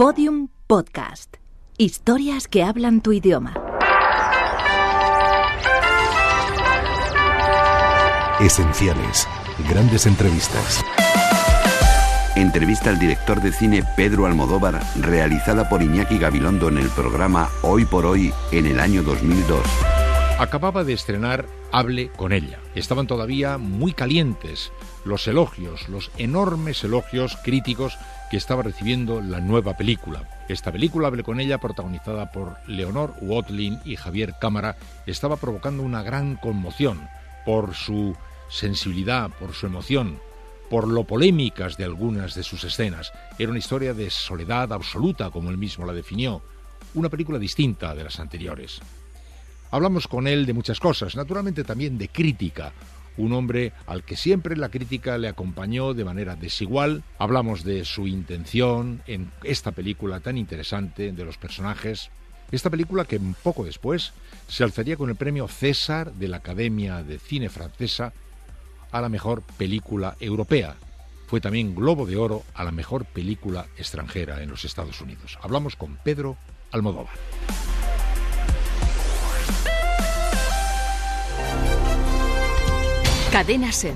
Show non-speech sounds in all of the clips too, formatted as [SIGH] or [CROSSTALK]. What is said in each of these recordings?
Podium Podcast. Historias que hablan tu idioma. Esenciales. Grandes entrevistas. Entrevista al director de cine Pedro Almodóvar, realizada por Iñaki Gabilondo en el programa Hoy por Hoy en el año 2002. Acababa de estrenar Hable con ella. Estaban todavía muy calientes los elogios, los enormes elogios críticos que estaba recibiendo la nueva película. Esta película, Hable con ella, protagonizada por Leonor Watling y Javier Cámara, estaba provocando una gran conmoción por su sensibilidad, por su emoción, por lo polémicas de algunas de sus escenas. Era una historia de soledad absoluta, como él mismo la definió, una película distinta de las anteriores. Hablamos con él de muchas cosas, naturalmente también de crítica, un hombre al que siempre la crítica le acompañó de manera desigual. Hablamos de su intención en esta película tan interesante, de los personajes. Esta película que poco después se alzaría con el premio César de la Academia de Cine Francesa a la mejor película europea. Fue también Globo de Oro a la mejor película extranjera en los Estados Unidos. Hablamos con Pedro Almodóvar. Cadena Ser.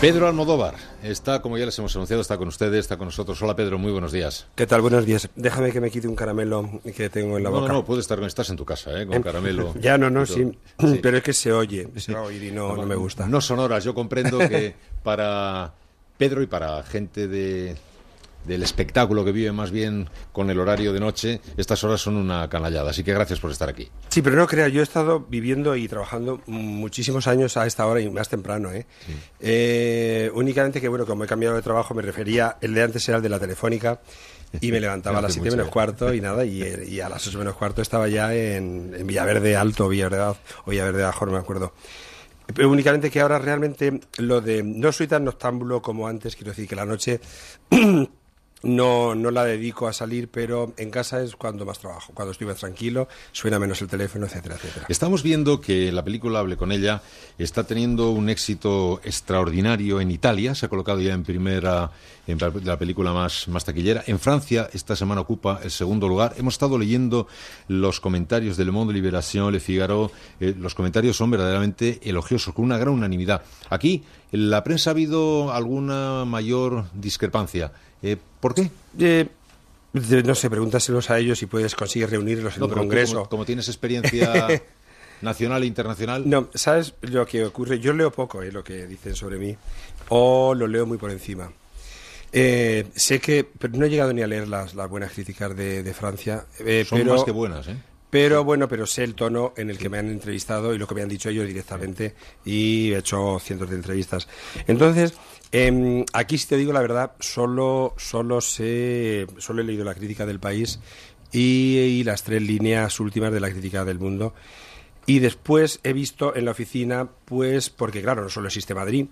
Pedro Almodóvar está, como ya les hemos anunciado, está con ustedes, está con nosotros. Hola Pedro, muy buenos días. ¿Qué tal? Buenos días. Déjame que me quite un caramelo que tengo en la no, boca. No, no, puede estar con estás en tu casa, ¿eh? con caramelo. [LAUGHS] Ya, no, no, sí. Sí. [LAUGHS] Pero es que se oye, se va a oír y no, no me gusta. No son horas, yo comprendo que [LAUGHS] para Pedro y para gente de, del espectáculo que vive más bien con el horario de noche, estas horas son una canallada. Así que gracias por estar aquí. Sí, pero no crea, yo he estado viviendo y trabajando muchísimos años a esta hora y más temprano, ¿eh? Eh, únicamente que, bueno, como he cambiado de trabajo, me refería, el de antes era el de la telefónica y me levantaba a [LAUGHS] las Hace 7 mucho menos ya. cuarto y nada, y, y a las 8 menos cuarto estaba ya en, en Villaverde Alto, Villaverde o Villaverde Bajo, no me acuerdo. Pero únicamente que ahora realmente lo de no soy tan noctámbulo como antes, quiero decir que la noche [CLEARS THROAT] no, no la dedico a salir, pero en casa es cuando más trabajo, cuando estoy más tranquilo, suena menos el teléfono, etcétera, etcétera. Estamos viendo que la película Hable con ella está teniendo un éxito extraordinario en Italia, se ha colocado ya en primera en la- la película más, más taquillera. En Francia esta semana ocupa el segundo lugar. Hemos estado leyendo los comentarios de Le Monde, Libération, Le Figaro. Eh, los comentarios son verdaderamente elogiosos, con una gran unanimidad. Aquí en la prensa ha habido alguna mayor discrepancia. Eh, ¿Por qué? Eh, no sé, pregúntaselos a ellos si puedes conseguir reunirlos en No, un congreso. como, como tienes experiencia [LAUGHS] nacional e internacional. No, ¿sabes lo que ocurre? Yo leo poco eh, lo que dicen sobre mí, o lo leo muy por encima. Eh, sé que, pero no he llegado ni a leer las, las buenas críticas de, de Francia. eh, son pero, más que buenas, ¿eh? Pero bueno, pero sé el tono en el que me han entrevistado y lo que me han dicho ellos directamente y he hecho cientos de entrevistas. Entonces, em, aquí si te digo la verdad, solo, solo sé, solo he leído la crítica del país y, y las tres líneas últimas de la crítica del mundo. Y después he visto en la oficina, pues, porque claro, no solo existe Madrid,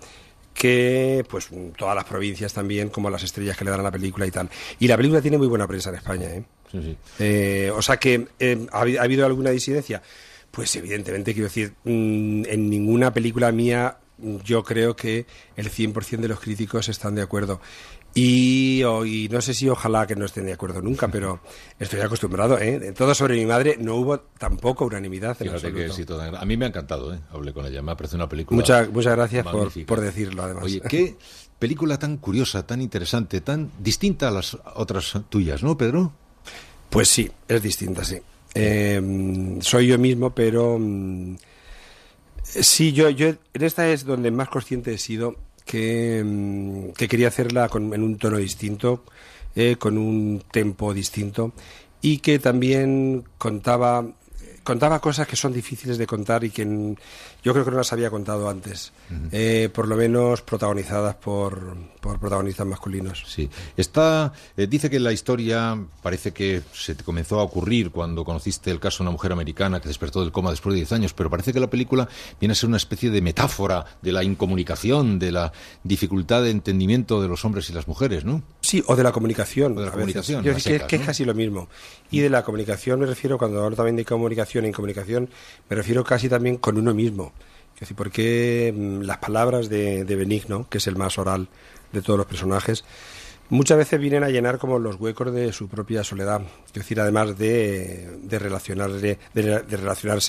que pues todas las provincias también, como las estrellas que le dan a la película y tal. Y la película tiene muy buena prensa en España, ¿eh? Sí, sí. Eh, o sea que, eh, ¿ha, habi- ha habido alguna disidencia? Pues evidentemente, quiero decir, mm, en ninguna película mía yo creo que el 100% de los críticos están de acuerdo. Y, no sé si ojalá que no estén de acuerdo nunca, [LAUGHS] pero estoy acostumbrado. ¿eh? En todo sobre mi madre no hubo tampoco unanimidad en Fíjate que absoluto. tan gran- A mí me ha encantado, ¿eh? Hablé con ella. Me ha parecido una película. Muchas, muchas gracias por, por decirlo, además. Oye, qué [LAUGHS] película tan curiosa, tan interesante, tan distinta a las otras tuyas, ¿no, Pedro? Pues sí, es distinta, sí. Eh, soy yo mismo, pero mm, sí, yo, yo en esta es donde más consciente he sido que, mm, que quería hacerla con- en un tono distinto, eh, con un tempo distinto y que también contaba contaba cosas que son difíciles de contar y que yo creo que no las había contado antes, Eh, por lo menos protagonizadas por, por protagonistas masculinos. Sí. Está, eh, dice que la historia parece que se te comenzó a ocurrir cuando conociste el caso de una mujer americana que despertó del coma después de 10 años, pero parece que la película viene a ser una especie de metáfora de la incomunicación, de la dificultad de entendimiento de los hombres y las mujeres, ¿no? Sí, o de la comunicación. O de la comunicación, Yo creo que, secas, que es ¿no? casi lo mismo. Y de la comunicación me refiero, cuando hablo también de comunicación e incomunicación, me refiero casi también con uno mismo. Es decir, porque mm, las palabras de, Benigno, que es el más oral de todos los personajes, muchas veces vienen a llenar como los huecos de su propia soledad. Es decir, además de, relacionarse,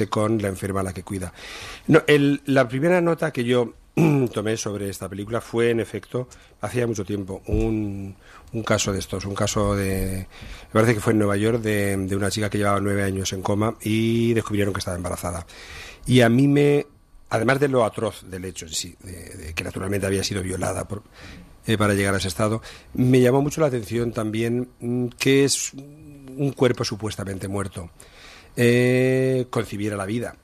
con la enferma a la que cuida. La primera nota que yo [CLEARS THROAT] tomé sobre esta película fue, en efecto, hacía mucho tiempo, un, un caso de estos, un caso de, me parece que fue en Nueva York, de, de una chica que llevaba nueve años en coma y descubrieron que estaba embarazada. Y a mí me además de lo atroz del hecho en sí, de, que naturalmente había sido violada por, eh, para llegar a ese estado, me llamó mucho la atención también mm, que es un cuerpo supuestamente muerto, eh, concibiera la vida.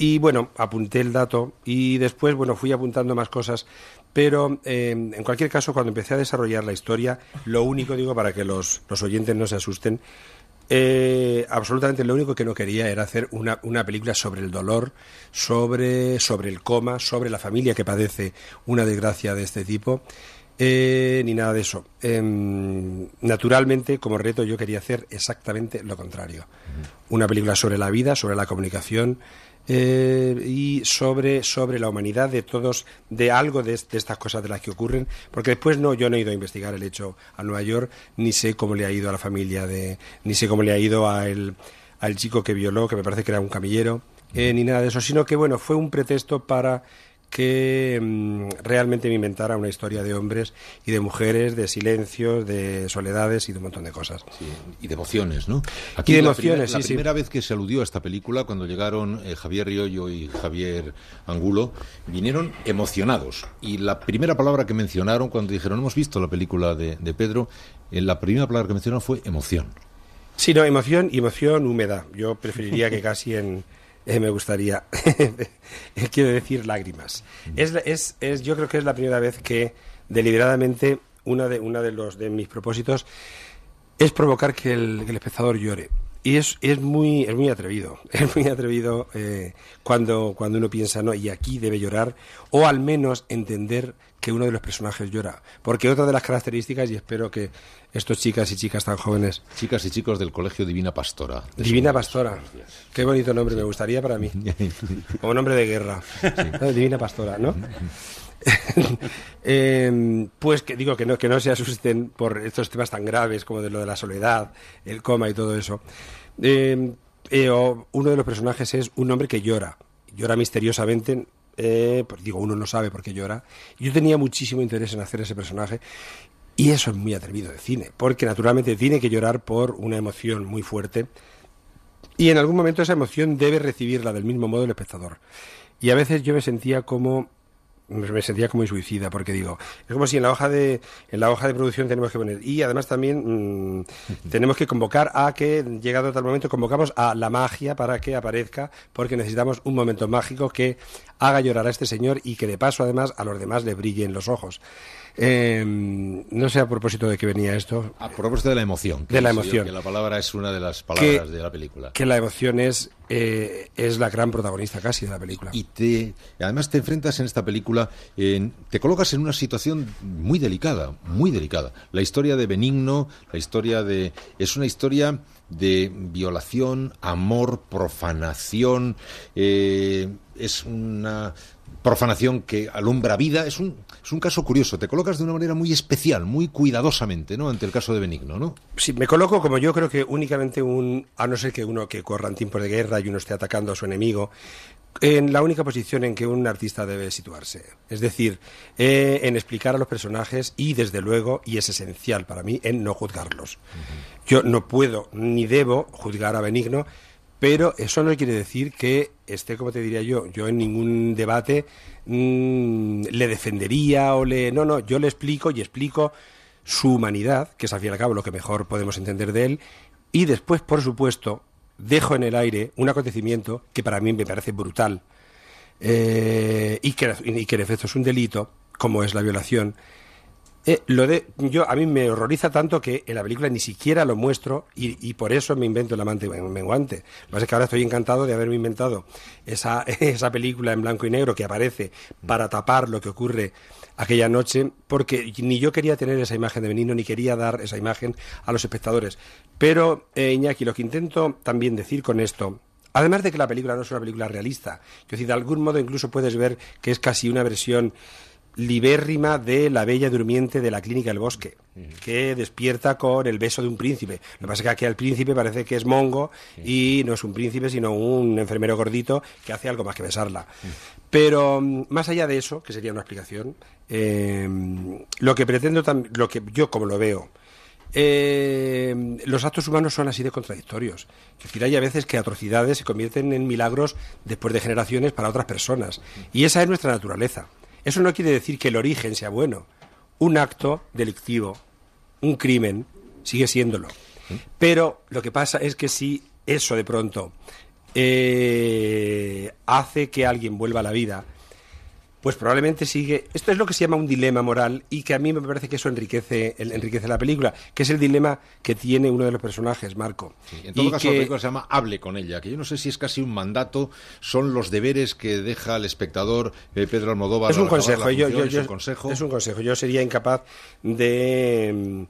Y bueno, apunté el dato y después, bueno, fui apuntando más cosas, pero eh, en cualquier caso, cuando empecé a desarrollar la historia, lo único, digo, para que los, los oyentes no se asusten, eh, absolutamente lo único que no quería era hacer una, una película sobre el dolor, sobre, sobre el coma, sobre la familia que padece una desgracia de este tipo. Eh, ni nada de eso. Eh, naturalmente, como reto, yo quería hacer exactamente lo contrario. Una película sobre la vida, sobre la comunicación eh, y sobre, sobre la humanidad de todos, de algo de, estas cosas de las que ocurren, porque después no, yo no he ido a investigar el hecho a Nueva York, ni sé cómo le ha ido a la familia de, ni sé cómo le ha ido a el, al chico que violó, que me parece que era un camillero, eh, ni nada de eso, sino que bueno, fue un pretexto para que mmm, realmente me inventara una historia de hombres y de mujeres, de silencios, de soledades y de un montón de cosas. Sí, y de emociones, ¿no? Aquí y de la emociones, primer, sí, La primera vez que se aludió a esta película, cuando llegaron eh, Javier Riollo y Javier Angulo, vinieron emocionados. Y la primera palabra que mencionaron cuando dijeron, hemos visto la película de, de Pedro, eh, la primera palabra que mencionaron fue emoción. Sí, no, emoción y emoción húmeda. Yo preferiría que [LAUGHS] casi en... Eh, me gustaría, [LAUGHS] quiero decir, lágrimas. Es, es, es, yo creo que es la primera vez que deliberadamente una de, una de, los, de mis propósitos es provocar que el, que el espectador llore. Y es, es, muy, es muy atrevido, [LAUGHS] es muy atrevido eh, cuando, cuando uno piensa, no, y aquí debe llorar, o al menos entender que uno de los personajes llora. Porque otra de las características, y espero que estos chicas y chicas tan jóvenes... Chicas y chicos del Colegio Divina Pastora. Divina Pastora. Qué bonito nombre, me gustaría para mí. [LAUGHS] Como nombre de guerra. Sí. Divina Pastora, ¿no? [LAUGHS] [LAUGHS] eh, pues que digo que no, que no se asusten por estos temas tan graves como de lo de la soledad, el coma y todo eso. Eh, eh, uno de los personajes es un hombre que llora, llora misteriosamente. Eh, pues digo, uno no sabe por qué llora. Yo tenía muchísimo interés en hacer ese personaje y eso es muy atrevido de cine, porque naturalmente tiene que llorar por una emoción muy fuerte y en algún momento esa emoción debe recibirla del mismo modo el espectador. Y a veces yo me sentía como me sentía como suicida porque digo es como si en la hoja de en la hoja de producción tenemos que poner y además también mmm, [LAUGHS] tenemos que convocar a que llegado tal momento convocamos a la magia para que aparezca porque necesitamos un momento mágico que haga llorar a este señor y que de paso además a los demás le brillen los ojos eh, no sé a propósito de qué venía esto. A propósito de la emoción. De la emoción. Que la palabra es una de las palabras que, de la película. Que la emoción es, eh, es la gran protagonista casi de la película. Y te, además te enfrentas en esta película, te colocas en una situación muy delicada, muy delicada. La historia de Benigno, la historia de... Es una historia de violación, amor, profanación, eh, es una profanación que alumbra vida. Es un, es un caso curioso. Te colocas de una manera muy especial, muy cuidadosamente, ¿no? Ante el caso de Benigno, ¿no? Sí, me coloco como yo creo que únicamente un, a no ser que uno que corra en tiempos de guerra y uno esté atacando a su enemigo, en la única posición en que un artista debe situarse. Es decir, eh, en explicar a los personajes y, desde luego, y es esencial para mí, en no juzgarlos. Uh -huh. Yo no puedo ni debo juzgar a Benigno, pero eso no quiere decir que esté, como te diría yo, yo en ningún debate mmm, le defendería o le... No, no, yo le explico y explico su humanidad, que es al fin y al cabo lo que mejor podemos entender de él, y después, por supuesto, dejo en el aire un acontecimiento que para mí me parece brutal eh, y, que, y que en efecto es un delito, como es la violación, eh, lo de, yo a mí me horroriza tanto que en la película ni siquiera lo muestro y, y por eso me invento el amante menguante. Lo que pasa es que ahora estoy encantado de haberme inventado esa, [LAUGHS] esa película en blanco y negro que aparece para tapar lo que ocurre aquella noche, porque ni yo quería tener esa imagen de Benigno ni quería dar esa imagen a los espectadores. Pero, eh, Iñaki, lo que intento también decir con esto, Además de que la película no es una película realista, es decir, de algún modo incluso puedes ver que es casi una versión libérrima de la bella durmiente de la clínica del bosque, que despierta con el beso de un príncipe. Lo que pasa es que aquí al príncipe parece que es mongo y no es un príncipe, sino un enfermero gordito que hace algo más que besarla. Pero mm, más allá de eso, que sería una explicación, eh, lo que pretendo, lo que yo como lo veo, eh, los actos humanos son así de contradictorios. Es decir, hay a veces que atrocidades se convierten en milagros después de generaciones para otras personas. Y esa es nuestra naturaleza. Eso no quiere decir que el origen sea bueno. Un acto delictivo, un crimen, sigue siéndolo. Pero lo que pasa es que si eso de pronto eh, hace que alguien vuelva a la vida, pues probablemente sigue. Esto es lo que se llama un dilema moral y que a mí me parece que eso enriquece, enriquece la película, que es el dilema que tiene uno de los personajes, Marco. en todo caso, la película se llama Hable con ella, que yo no sé si es casi un mandato, son los deberes que deja al espectador eh, Pedro Almodóvar. Es un consejo, yo, es un consejo. Es un consejo. Yo sería incapaz de. Mm,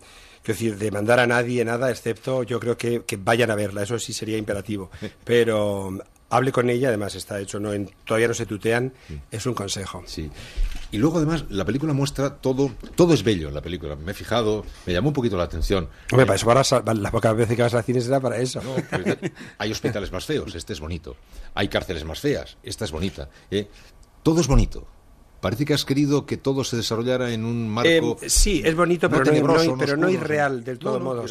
decir, de mandar a nadie nada, excepto yo creo que, que vayan a verla, eso sí sería imperativo. [LAUGHS] Pero hable con ella, además está hecho, no todavía no se tutean, es un consejo. Sí. Y luego además la película muestra todo, todo es bello en la película. Me he fijado, me llamó un poquito la atención. Hombre, para eso para, las pocas veces que vas al cine será para eso. Pues, hay hospitales más feos, este es bonito. Hay cárceles más feas, esta es bonita. ¿eh? Todo es bonito. Parece que has querido que todo se desarrollara en un marco. Eh, sí, es bonito, pero, no, pero no irreal del todo modo.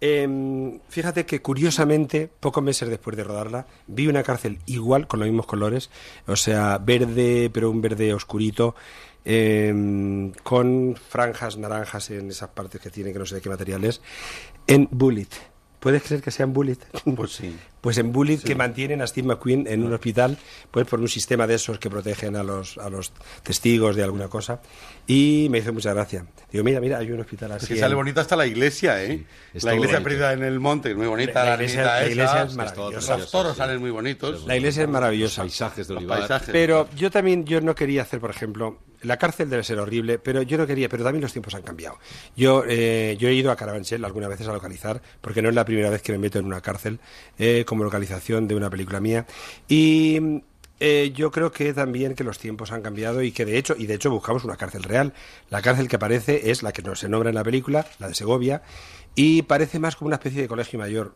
Eh, fíjate que curiosamente, pocos meses después de rodarla, vi una cárcel igual, con los mismos colores, o sea, verde, pero un verde oscurito. Eh, con franjas naranjas en esas partes que tiene, que no sé de qué material es, en Bullet. ¿Puedes creer que sea en Bullet? [LAUGHS] Pues sí. Pues en Bullet que mantienen a Steve McQueen en un hospital, pues por un sistema de esos que protegen a los, a los testigos de alguna cosa. Y me hizo mucha gracia. Digo, mira, mira, hay un hospital así. Es que sale bonita hasta la iglesia, ¿eh? la iglesia perdida en el monte, muy bonita. La, iglesia, es maravillosa. Los toros salen muy bonitos. La iglesia es maravillosa. paisajes de olivar. Pero yo también, yo no quería hacer, por ejemplo, la cárcel debe ser horrible, pero yo no quería, pero también los tiempos han cambiado. Yo, eh, yo he ido a Carabanchel algunas veces a localizar, porque no es la primera vez que me meto en una cárcel eh, como localización de una película mía. Y eh, yo creo que también que los tiempos han cambiado y que de hecho, y de hecho buscamos una cárcel real. La cárcel que aparece es la que no se nombra en la película, la de Segovia, y parece más como una especie de colegio mayor.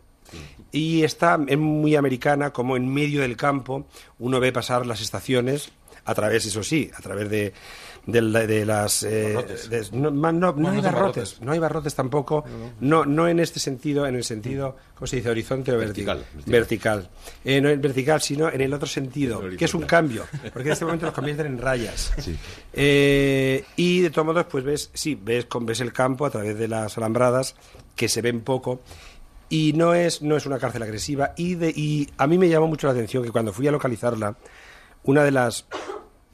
Y está muy americana, como en medio del campo, uno ve pasar las estaciones a través, eso sí, a través de, de, las... Eh, no, hay barrotes, no hay barrotes tampoco, no, no en este sentido, en el sentido, ¿cómo se dice? Horizonte o vertical. Vertical. Eh, no en vertical, sino en el otro sentido, que es un cambio, porque en este momento los convierten en rayas. [LAUGHS] Eh, y de todos modos, pues ves, sí, ves, ves el campo a través de las alambradas, que se ven poco, y no es, no es una cárcel agresiva. Y, de, y a mí me llamó mucho la atención que cuando fui a localizarla, una de las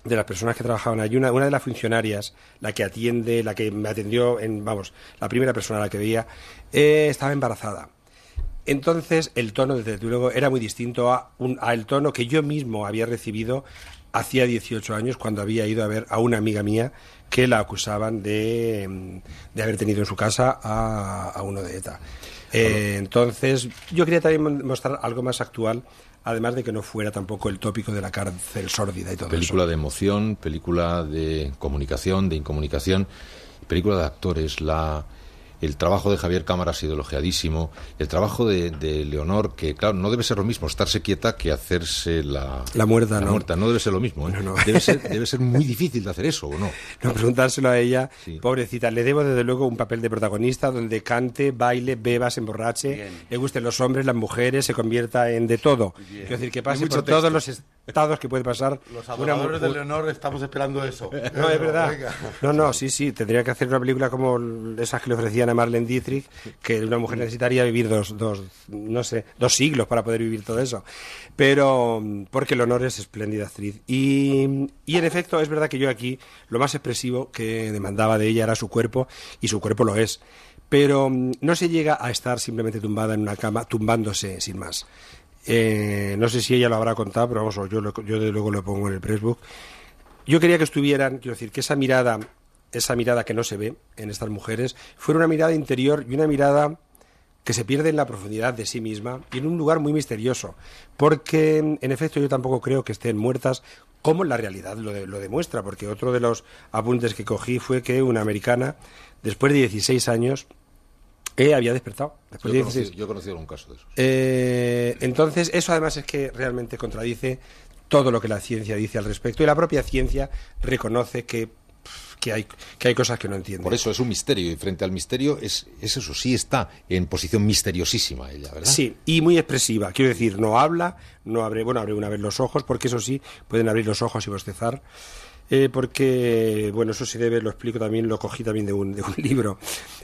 de las personas que trabajaban allí, una, una, de las funcionarias, la que atiende, la que me atendió, en, vamos, la primera persona a la que veía, eh, estaba embarazada. Entonces, el tono, desde luego, era muy distinto a, un, a el tono que yo mismo había recibido hacía 18 años cuando había ido a ver a una amiga mía que la acusaban de, de haber tenido en su casa a, a uno de ETA. Eh, entonces, yo quería también mostrar algo más actual además de que no fuera tampoco el tópico de la cárcel sórdida y todo película de emoción, película de comunicación, de incomunicación, película de actores, la el trabajo de Javier Cámara ha sido elogiadísimo. El trabajo de, Leonor, que claro, no debe ser lo mismo estarse quieta que hacerse la, la muerta. ¿no? muerta. No debe ser lo mismo. ¿eh? Debe, ser, [LAUGHS] debe ser muy difícil de hacer eso, ¿o no? No, preguntárselo a ella. Pobrecita, le debo desde luego un papel de protagonista donde cante, baile, beba, se emborrache, le gusten los hombres, las mujeres, se convierta en de todo. Quiero decir, que pase por todos los estados que puede pasar. Los adoradores de Leonor estamos esperando eso. No, es verdad. No, no, sí, sí. Tendría que hacer una película como esas que le ofrecían a Marlene Dietrich, que una mujer necesitaría vivir dos, dos, no sé, dos siglos para poder vivir todo eso. Pero, porque Leonor es espléndida actriz. Y, y en efecto, es verdad que yo aquí lo más expresivo que demandaba de ella era su cuerpo, y su cuerpo lo es pero no se llega a estar simplemente tumbada en una cama, tumbándose sin más. Eh, no sé si ella lo habrá contado, pero vamos, yo, yo de luego lo pongo en el pressbook. Yo quería que estuvieran, quiero decir, que esa mirada, esa mirada que no se ve en estas mujeres, fuera una mirada interior y una mirada que se pierde en la profundidad de sí misma y en un lugar muy misterioso, porque en efecto yo tampoco creo que estén muertas como la realidad lo, lo demuestra, porque otro de los apuntes que cogí fue que una americana, después de 16 años, eh, había despertado. Después yo, de yo he conocido un caso de eso. Eh, entonces, eso además es que realmente contradice todo lo que la ciencia dice al respecto y la propia ciencia reconoce que que hay, que hay cosas que no entiende. Por eso es un misterio y frente al misterio es, eso, sí está en posición misteriosísima ella, ¿verdad? Sí, y muy expresiva. Quiero decir, no habla, no abre, bueno, abre una vez los ojos, porque eso sí, pueden abrir los ojos y bostezar. Eh, porque, bueno, eso sí debe, lo explico también, lo cogí también de un, de un [LAUGHS] libro.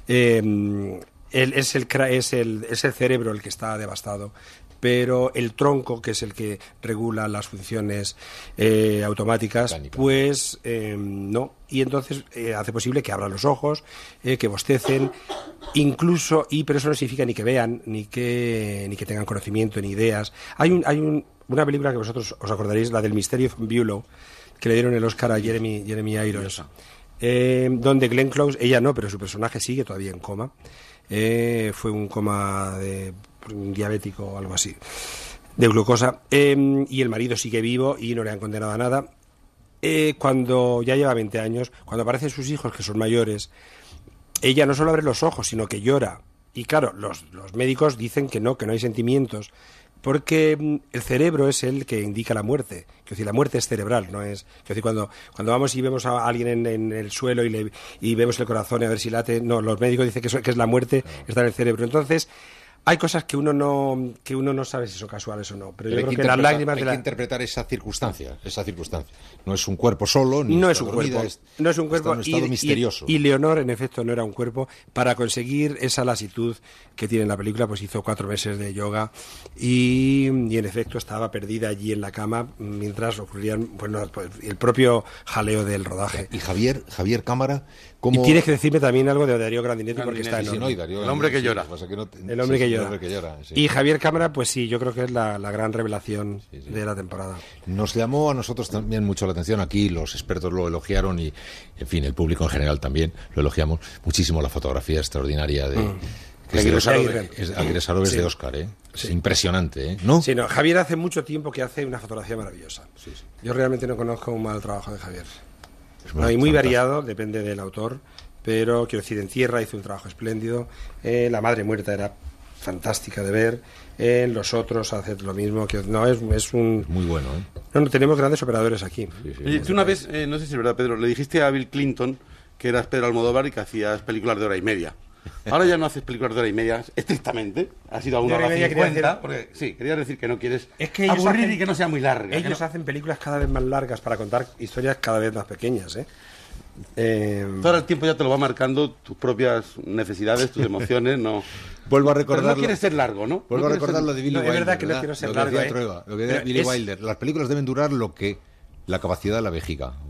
Eh, es, el, es, el, es el cerebro el que está devastado pero el tronco, que es el que regula las funciones eh, automáticas, pues em, no. Y entonces eh, hace posible que abran los ojos, eh, que bostecen, incluso, y pero eso no significa ni que vean, ni que, ni que tengan conocimiento, ni ideas. Hay, un, hay un, una película que vosotros os acordaréis, la del Misterio of Bulow, que le dieron el Oscar a Jeremy, Jeremy Irons, donde Glenn Close, ella no, pero su personaje sigue todavía en coma. fue un coma de un diabético o algo así, de glucosa, em, y el marido sigue vivo y no le han condenado a nada. Eh, cuando ya lleva 20 años, cuando aparecen sus hijos, que son mayores, ella no solo abre los ojos, sino que llora. Y claro, los, los médicos dicen que no, que no hay sentimientos, porque mm, el cerebro es el que indica la muerte. Quiero decir, la muerte es cerebral, no es. Quiero decir, cuando, cuando vamos y vemos a alguien en, en el suelo y, le, y vemos el corazón y a ver si late, no, los médicos dicen que, que es la muerte, está en el cerebro. Entonces, hay cosas que uno no que uno no sabe si son casuales o no pero, yo creo que, las lágrimas hay de que interpretar esa circunstancia esa circunstancia. No es un cuerpo solo ni no es un cuerpo no es un cuerpo un estado misterioso. y, Leonor en efecto no era un cuerpo. Para conseguir esa lasitud que tiene en la película pues hizo cuatro meses de yoga y, en efecto estaba perdida allí en la cama mientras ocurrían bueno pues, el propio jaleo del rodaje. Y Javier Javier Cámara y tienes que decirme también algo de Darío Grandinetti, porque está en el hombre que llora. el hombre que llora. Y Javier Cámara, pues sí, yo creo que es la, gran revelación de la temporada. Nos llamó a nosotros también mucho la atención aquí, los expertos lo elogiaron y, en fin, el público en general también lo elogiamos muchísimo la fotografía extraordinaria de... Mm. Que es de Oscar, ¿eh? Es impresionante, ¿eh? ¿No? Sí, no, Javier hace mucho tiempo que hace una fotografía maravillosa. Yo realmente no conozco un mal trabajo de Javier muy, muy variado, depende del autor, pero quiero decir, en Tierra hizo un trabajo espléndido, eh, La Madre Muerta era fantástica de ver, en los otros hace lo mismo, que no es, es un... Muy bueno, ¿eh? No, no, tenemos grandes operadores aquí. y tú una vez, eh, no sé si es verdad, Pedro, le dijiste a Bill Clinton que eras Pedro Almodóvar y que hacías películas de hora y media. Ahora ya no haces películas de hora y media, estrictamente. Ha sido a una hora cincuenta. Porque, sí, quería decir que no quieres es que aburrir y que no sea muy larga. Ellos hacen películas cada vez más largas para contar historias cada vez más pequeñas, ¿eh? Eh, Todo el tiempo ya te lo va marcando tus propias necesidades, tus [LAUGHS] emociones, no. Vuelvo a recordar. No quieres ser largo, ¿no? Vuelvo a recordar lo de Billy Wilder. Es verdad que no quiero ser largo. ¿eh? lo que decía Billy Wilder. Las películas deben durar lo que la capacidad de la vejiga. [LAUGHS]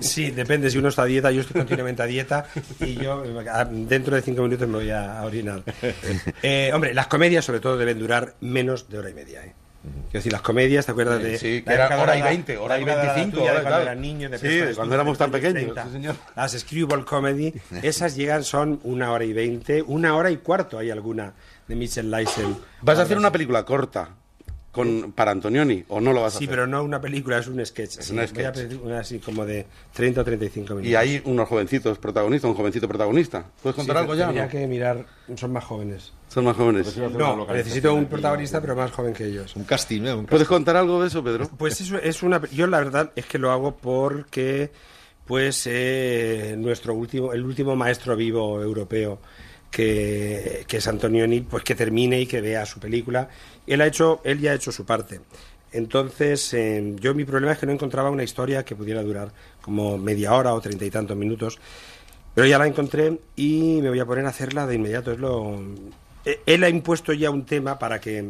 Sí, depende. Si uno está a dieta, yo estoy continuamente a dieta y yo dentro de cinco minutos me voy a, orinar. [LAUGHS] Eh, hombre, las comedias sobre todo deben durar menos de hora y media. ¿eh? Quiero decir, las comedias, ¿te acuerdas de...? Sí, que era hora y veinte, hora y veinticinco. cuando eran niños. sí, cuando éramos tan pequeños. Las screwball comedy, [LAUGHS] esas llegan, son una hora y veinte, una hora y cuarto hay alguna de Mitchell Leisen. Vas a hacer una película corta con, para Antonioni, ¿o no lo vas a hacer? Sí, pero no una película, es un sketch. Es un sketch. así como de 30 o 35 minutos. Y hay unos jovencitos protagonistas, un jovencito protagonista. ¿Puedes contar algo ya? Tendría que mirar, son más jóvenes. Son más jóvenes. No, necesito un protagonista, pero más joven que ellos. Un casting, ¿eh? ¿Puedes contar algo de eso, Pedro? Pues eso es una. Yo la verdad es que lo hago porque, pues, eh, nuestro último, el último maestro vivo europeo que, que, es Antonioni, pues que termine y que vea su película. Él, ha hecho, él ya ha hecho su parte. Entonces, eh, yo mi problema es que no encontraba una historia que pudiera durar como media hora o treinta y tantos minutos. Pero ya la encontré y me voy a poner a hacerla de inmediato. Es lo... Eh, él ha impuesto ya un tema para que,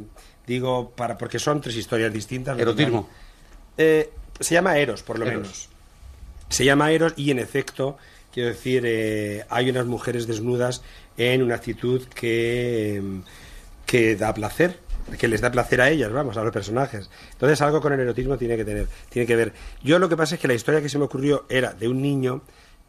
digo, para porque son tres historias distintas. Erotismo. Eh, se llama Eros, por lo menos. Se llama Eros y, en efecto, quiero decir, hay unas mujeres desnudas en una actitud que, que da placer que les da placer a ellas, vamos, a los personajes. Entonces algo con el erotismo tiene que tener, tiene que ver. Yo lo que pasa es que la historia que se me ocurrió era de un niño,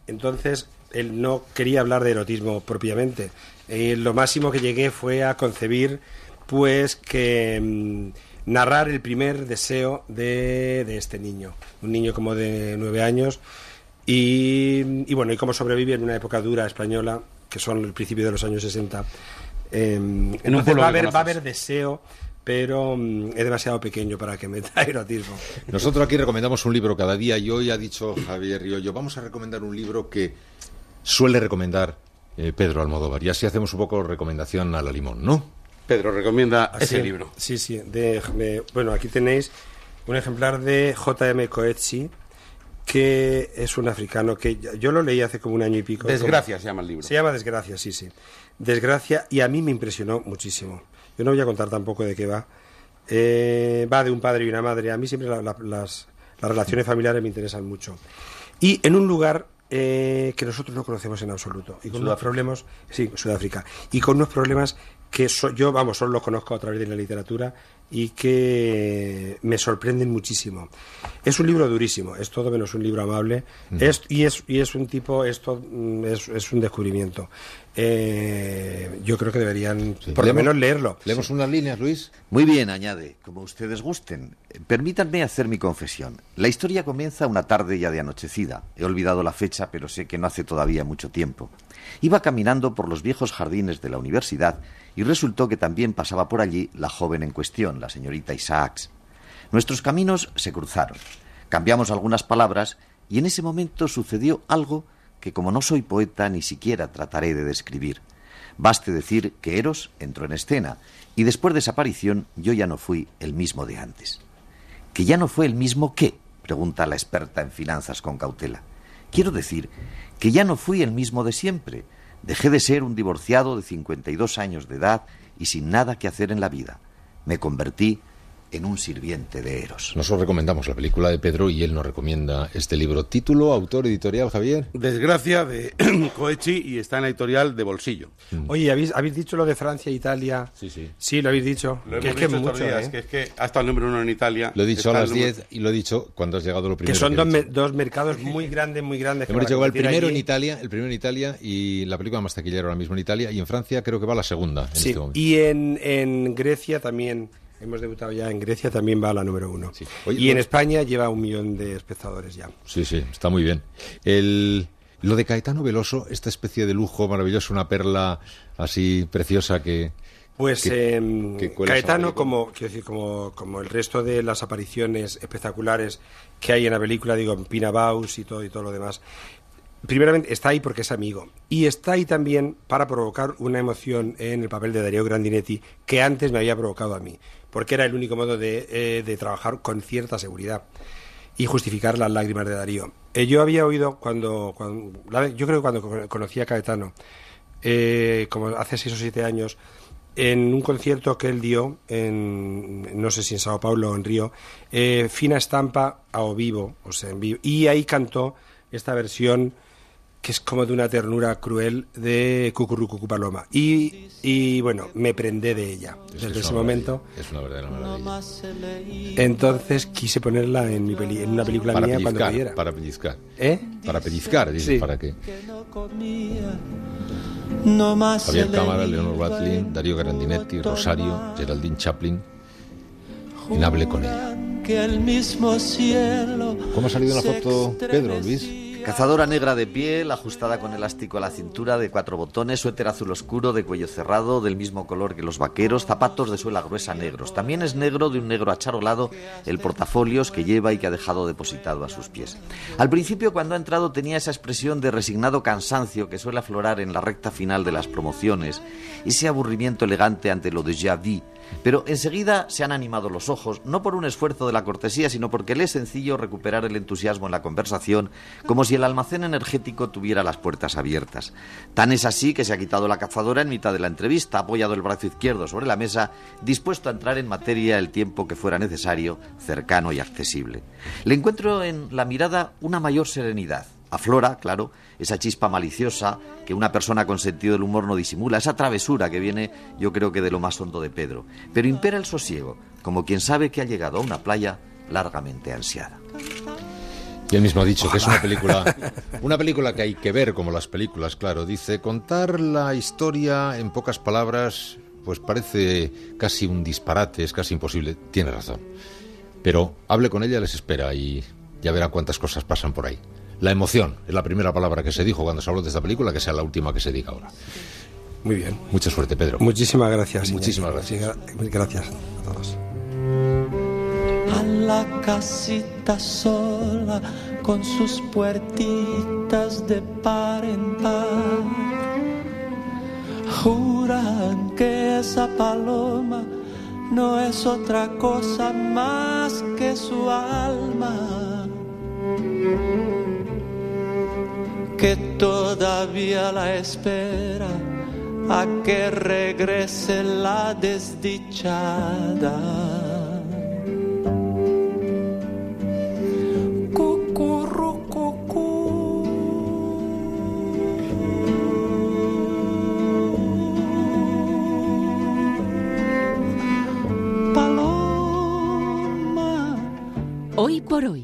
entonces él no quería hablar de erotismo propiamente. Eh, lo máximo que llegué fue a concebir, pues, que mm, narrar el primer deseo de, de, este niño, un niño como de nueve años, y, y, bueno, y cómo sobrevive en una época dura española, que son el principio de los años 60. Eh, entonces va a, haber, va a haber deseo pero mm, es demasiado pequeño para que meta [LAUGHS] erotismo. Nosotros aquí recomendamos un libro cada día y hoy ha dicho Javier Riollo, vamos a recomendar un libro que suele recomendar eh, Pedro Almodóvar y así hacemos un poco recomendación a la limón, ¿no? Pedro recomienda ese libro. Sí, sí. bueno, aquí tenéis un ejemplar de J.M. Coetzee, que es un africano que yo lo leí hace como un año y pico. Desgracia se llama el libro. Se llama Desgracia, sí, sí. Desgracia, y a mí me impresionó muchísimo. Yo no voy a contar tampoco de qué va. Eh, va de un padre y una madre. A mí siempre las, relaciones familiares me interesan mucho. Y en un lugar eh, que nosotros no conocemos en absoluto. Y con unos problemas, sí, Sudáfrica. Y con unos problemas que yo, vamos, solo los conozco a través de la literatura y que me sorprenden muchísimo. Es un libro durísimo, es todo menos un libro amable, es, y, es, y es un tipo, esto mm, es, es un descubrimiento. Eh, yo creo que deberían, por lo menos, leerlo. ¿Leemos unas líneas, Luis? Muy bien, añade, como ustedes gusten. Permítanme hacer mi confesión. La historia comienza una tarde ya de anochecida. He olvidado la fecha, pero sé que no hace todavía mucho tiempo. Iba caminando por los viejos jardines de la universidad y resultó que también pasaba por allí la joven en cuestión, la señorita Isaacs. Nuestros caminos se cruzaron. Cambiamos algunas palabras y en ese momento sucedió algo que como no soy poeta ni siquiera trataré de describir. Baste decir que Eros entró en escena y después de esa aparición yo ya no fui el mismo de antes. ¿Que ya no fue el mismo qué? pregunta la experta en finanzas con cautela. Quiero decir que ya no fui el mismo de siempre. Dejé de ser un divorciado de 52 años de edad y sin nada que hacer en la vida. Me convertí en un sirviente de Eros. Nosotros recomendamos la película de Pedro y él nos recomienda este libro. Título, autor, editorial, Javier. Desgracia de [CLEARS THROAT] Coechi y está en la editorial de Bolsillo. Mm. Oye, ¿habéis, ¿habéis dicho lo de Francia e Italia? Sí, sí. Sí, lo habéis dicho. Lo hemos que dicho mucho, días, que es que ha estado el número uno en Italia. Lo he dicho a las 10 y lo he dicho cuando has llegado lo primero. Que son dos, dos, mercados muy grandes, muy grandes. Hemos dicho que el primero en Italia, el primero en Italia y la película más taquillera ahora mismo en Italia y en Francia creo que va la segunda en sí, este momento. Y en, en Grecia también Hemos debutado ya en Grecia, también va a la número uno. y en España lleva un millón de espectadores ya. Sí, sí, está muy bien. El, lo de Caetano Veloso, esta especie de lujo maravilloso, una perla así preciosa que... Pues em, Caetano, como, quiero decir, como, como el resto de las apariciones espectaculares que hay en la película, digo, en Pina Baus y todo, y todo lo demás, primeramente está ahí porque es amigo y está ahí también para provocar una emoción en el papel de Darío Grandinetti que antes me había provocado a mí porque era el único modo de, eh, trabajar con cierta seguridad y justificar las lágrimas de Darío. Eh, yo había oído cuando, yo creo que cuando conocí a Caetano, eh, como hace seis o siete años, en un concierto que él dio, en, no sé si en Sao Paulo o en Río, fina estampa a o o sea, en vivo, y ahí cantó esta versión que es como de una ternura cruel de Cucurrucucu Paloma. Y, y bueno, me prendé de ella desde ese momento. Es una verdadera maravilla. Entonces quise ponerla en, mi peli en una película para mía pellizcar, cuando pudiera. Para pellizcar. ¿Eh? Para pellizcar, dice, Sí. ¿para qué? Javier Cámara, Leonor Watling, Darío Grandinetti, Rosario, Geraldine Chaplin. Inhable con ella. ¿Cómo ha salido en la foto Pedro, Luis? Cazadora negra de piel, ajustada con elástico a la cintura, de cuatro botones, suéter azul oscuro, de cuello cerrado, del mismo color que los vaqueros, zapatos de suela gruesa negros. También es negro, de un negro acharolado, el portafolios que lleva y que ha dejado depositado a sus pies. Al principio, cuando ha entrado, tenía esa expresión de resignado cansancio que suele aflorar en la recta final de las promociones, ese aburrimiento elegante ante lo de vi, pero enseguida se han animado los ojos, no por un esfuerzo de la cortesía, sino porque le es sencillo recuperar el entusiasmo en la conversación, como si el almacén energético tuviera las puertas abiertas. Tan es así que se ha quitado la cazadora en mitad de la entrevista, apoyado el brazo izquierdo sobre la mesa, dispuesto a entrar en materia el tiempo que fuera necesario, cercano y accesible. Le encuentro en la mirada una mayor serenidad. Aflora, claro, esa chispa maliciosa que una persona con sentido del humor no disimula, esa travesura que viene, yo creo que de lo más hondo de Pedro. Pero impera el sosiego, como quien sabe que ha llegado a una playa largamente ansiada. Y él mismo ha dicho que es una película, [LAUGHS] una película que hay que ver como las películas, claro. Dice, contar la historia en pocas palabras, pues parece casi un disparate, es casi imposible. Tiene razón. Pero hable con ella, les espera y ya verá cuántas cosas pasan por ahí. La emoción es la primera palabra que se dijo cuando se habló de esta película, que sea la última que se diga ahora. Muy bien. Mucha suerte, Pedro. Muchísimas gracias. Muchísimas gracias. Gracias a todos. A la casita sola con sus puertitas de par en par. Juran que esa paloma no es otra cosa más que su alma. Que todavía la espera a que regrese la desdichada. Hoy por hoy.